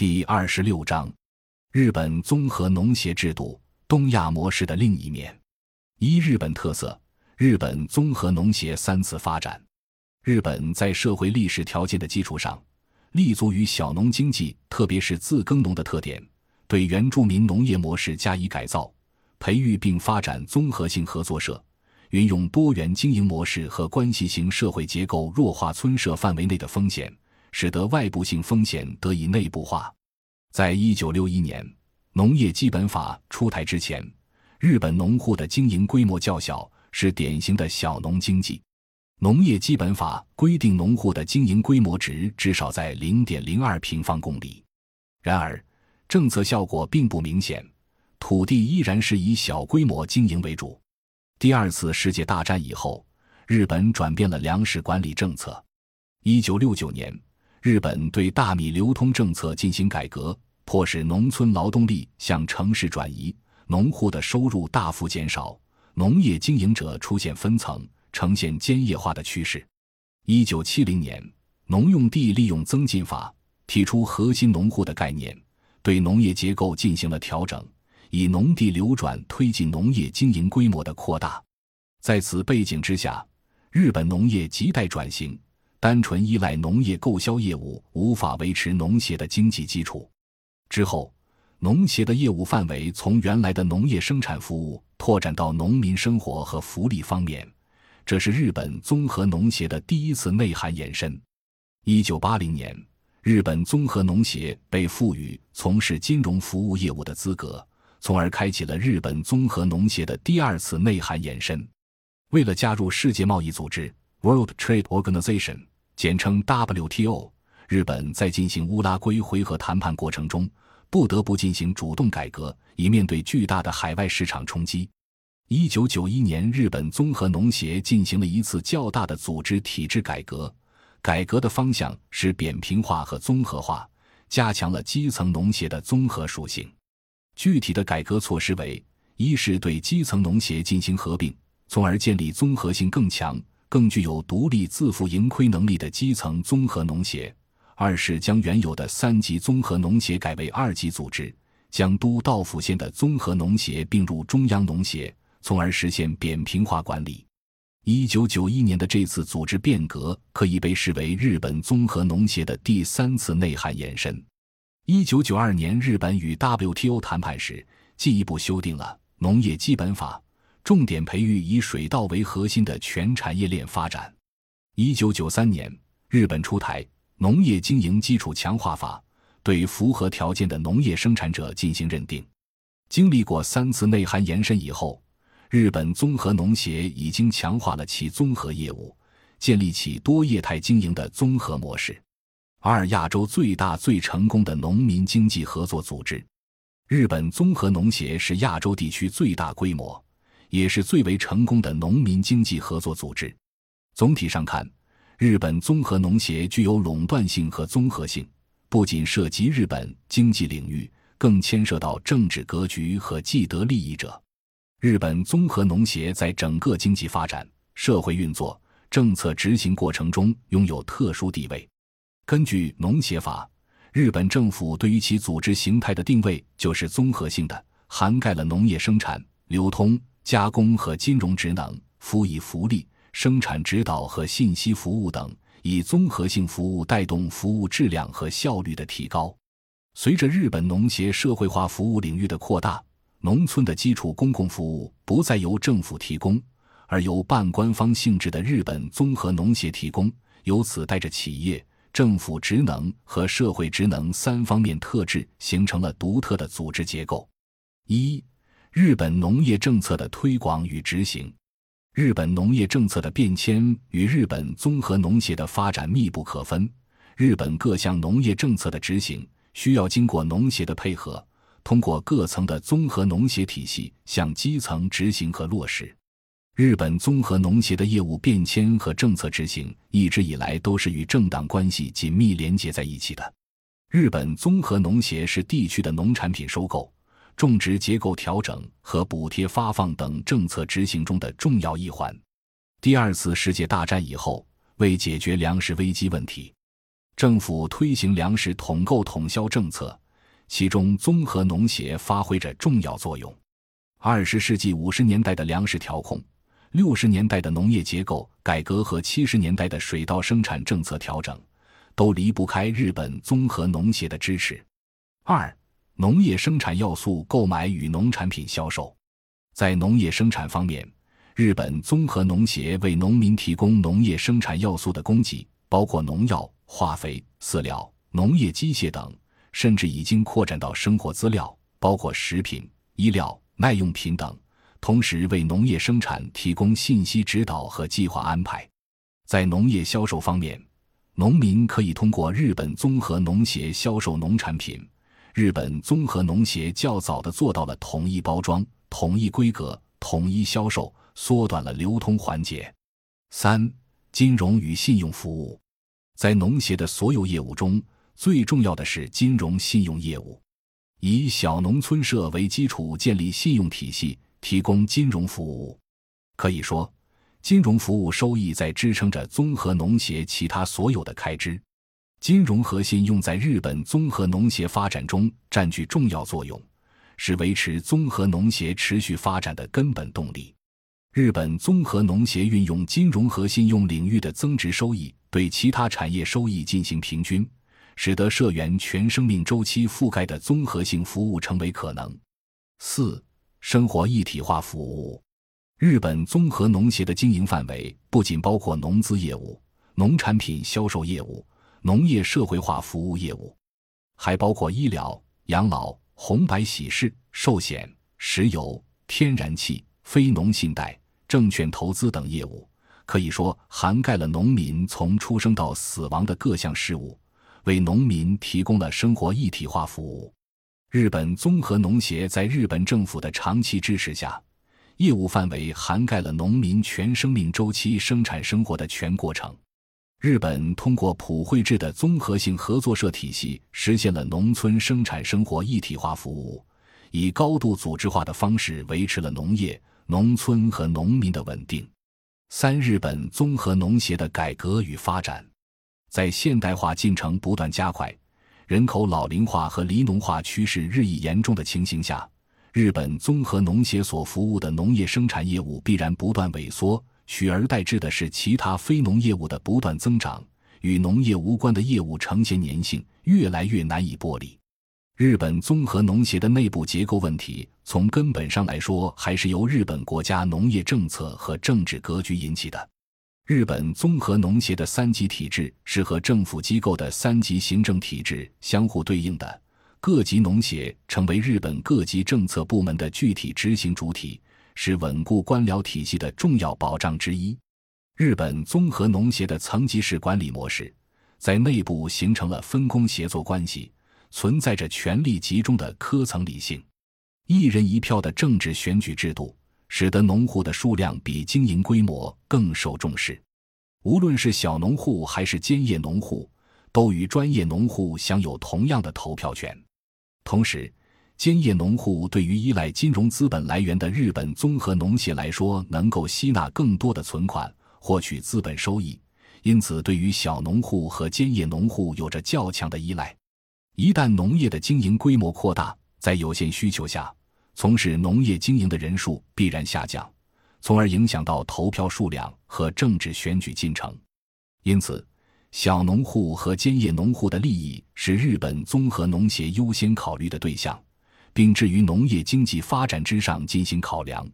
第二十六章：日本综合农协制度——东亚模式的另一面。一、日本特色：日本综合农协三次发展。日本在社会历史条件的基础上，立足于小农经济，特别是自耕农的特点，对原住民农业模式加以改造，培育并发展综合性合作社。运用多元经营模式和关系型社会结构，弱化村社范围内的风险，使得外部性风险得以内部化。在一九六一年农业基本法出台之前，日本农户的经营规模较小，是典型的小农经济。农业基本法规定，农户的经营规模值至少在零点零二平方公里。然而，政策效果并不明显，土地依然是以小规模经营为主。第二次世界大战以后，日本转变了粮食管理政策。一九六九年，日本对大米流通政策进行改革，迫使农村劳动力向城市转移，农户的收入大幅减少，农业经营者出现分层，呈现兼业化的趋势。一九七零年，农用地利用增进法提出核心农户的概念，对农业结构进行了调整。以农地流转推进农业经营规模的扩大，在此背景之下，日本农业亟待转型。单纯依赖农业购销业务无法维持农协的经济基础。之后，农协的业务范围从原来的农业生产服务拓展到农民生活和福利方面，这是日本综合农协的第一次内涵延伸。一九八零年，日本综合农协被赋予从事金融服务业务的资格。从而开启了日本综合农协的第二次内涵延伸。为了加入世界贸易组织 （World Trade Organization），简称 WTO，日本在进行乌拉圭回合谈判过程中，不得不进行主动改革，以面对巨大的海外市场冲击。一九九一年，日本综合农协进行了一次较大的组织体制改革，改革的方向是扁平化和综合化，加强了基层农协的综合属性。具体的改革措施为：一是对基层农协进行合并，从而建立综合性更强、更具有独立自负盈亏能力的基层综合农协；二是将原有的三级综合农协改为二级组织，将都道府县的综合农协并入中央农协，从而实现扁平化管理。一九九一年的这次组织变革可以被视为日本综合农协的第三次内涵延伸。一九九二年，日本与 WTO 谈判时，进一步修订了农业基本法，重点培育以水稻为核心的全产业链发展。一九九三年，日本出台《农业经营基础强化法》，对符合条件的农业生产者进行认定。经历过三次内涵延伸以后，日本综合农协已经强化了其综合业务，建立起多业态经营的综合模式。二亚洲最大、最成功的农民经济合作组织，日本综合农协是亚洲地区最大规模，也是最为成功的农民经济合作组织。总体上看，日本综合农协具有垄断性和综合性，不仅涉及日本经济领域，更牵涉到政治格局和既得利益者。日本综合农协在整个经济发展、社会运作、政策执行过程中拥有特殊地位。根据农协法，日本政府对于其组织形态的定位就是综合性的，涵盖了农业生产、流通、加工和金融职能、辅以福利、生产指导和信息服务等，以综合性服务带动服务质量和效率的提高。随着日本农协社会化服务领域的扩大，农村的基础公共服务不再由政府提供，而由半官方性质的日本综合农协提供，由此带着企业。政府职能和社会职能三方面特质形成了独特的组织结构。一、日本农业政策的推广与执行。日本农业政策的变迁与日本综合农协的发展密不可分。日本各项农业政策的执行需要经过农协的配合，通过各层的综合农协体系向基层执行和落实。日本综合农协的业务变迁和政策执行一直以来都是与政党关系紧密连结在一起的。日本综合农协是地区的农产品收购、种植结构调整和补贴发放等政策执行中的重要一环。第二次世界大战以后，为解决粮食危机问题，政府推行粮食统购统销政策，其中综合农协发挥着重要作用。二十世纪五十年代的粮食调控、六十年代的农业结构改革和七十年代的水稻生产政策调整，都离不开日本综合农协的支持。二、农业生产要素购买与农产品销售，在农业生产方面。日本综合农协为农民提供农业生产要素的供给，包括农药、化肥、饲料、农业机械等，甚至已经扩展到生活资料，包括食品、医疗、耐用品等。同时，为农业生产提供信息指导和计划安排。在农业销售方面，农民可以通过日本综合农协销售农产品。日本综合农协较早的做到了统一包装、统一规格、统一销售。缩短了流通环节。三、金融与信用服务，在农协的所有业务中，最重要的是金融信用业务，以小农村社为基础建立信用体系，提供金融服务。可以说，金融服务收益在支撑着综合农协其他所有的开支。金融和信用在日本综合农协发展中占据重要作用，是维持综合农协持续发展的根本动力。日本综合农协运用金融和信用领域的增值收益对其他产业收益进行平均，使得社员全生命周期覆盖的综合性服务成为可能。四、生活一体化服务。日本综合农协的经营范围不仅包括农资业务、农产品销售业务、农业社会化服务业务，还包括医疗、养老、红白喜事、寿险、石油、天然气、非农信贷。证券投资等业务，可以说涵盖了农民从出生到死亡的各项事务，为农民提供了生活一体化服务。日本综合农协在日本政府的长期支持下，业务范围涵盖了农民全生命周期生产生活的全过程。日本通过普惠制的综合性合作社体系，实现了农村生产生活一体化服务，以高度组织化的方式维持了农业。农村和农民的稳定。三、日本综合农协的改革与发展，在现代化进程不断加快、人口老龄化和离农化趋势日益严重的情形下，日本综合农协所服务的农业生产业务必然不断萎缩，取而代之的是其他非农业务的不断增长，与农业无关的业务呈现粘性，越来越难以剥离。日本综合农协的内部结构问题，从根本上来说，还是由日本国家农业政策和政治格局引起的。日本综合农协的三级体制是和政府机构的三级行政体制相互对应的，各级农协成为日本各级政策部门的具体执行主体，是稳固官僚体系的重要保障之一。日本综合农协的层级式管理模式，在内部形成了分工协作关系。存在着权力集中的科层理性，一人一票的政治选举制度，使得农户的数量比经营规模更受重视。无论是小农户还是兼业农户，都与专业农户享有同样的投票权。同时，兼业农户对于依赖金融资本来源的日本综合农协来说，能够吸纳更多的存款，获取资本收益，因此对于小农户和兼业农户有着较强的依赖。一旦农业的经营规模扩大，在有限需求下，从事农业经营的人数必然下降，从而影响到投票数量和政治选举进程。因此，小农户和兼业农户的利益是日本综合农协优先考虑的对象，并置于农业经济发展之上进行考量。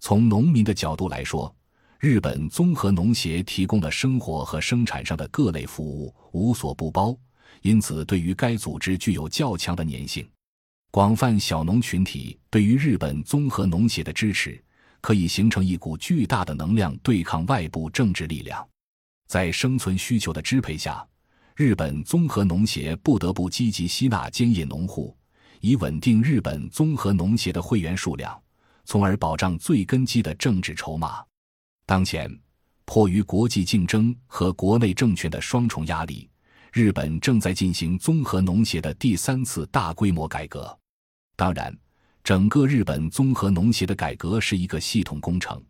从农民的角度来说，日本综合农协提供了生活和生产上的各类服务，无所不包。因此，对于该组织具有较强的粘性。广泛小农群体对于日本综合农协的支持，可以形成一股巨大的能量，对抗外部政治力量。在生存需求的支配下，日本综合农协不得不积极吸纳兼业农户，以稳定日本综合农协的会员数量，从而保障最根基的政治筹码。当前，迫于国际竞争和国内政权的双重压力。日本正在进行综合农协的第三次大规模改革。当然，整个日本综合农协的改革是一个系统工程，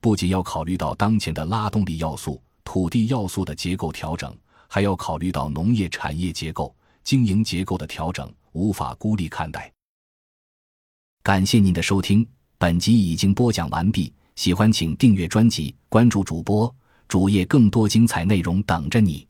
不仅要考虑到当前的拉动力要素、土地要素的结构调整，还要考虑到农业产业结构、经营结构的调整，无法孤立看待。感谢您的收听，本集已经播讲完毕。喜欢请订阅专辑，关注主播主页，更多精彩内容等着你。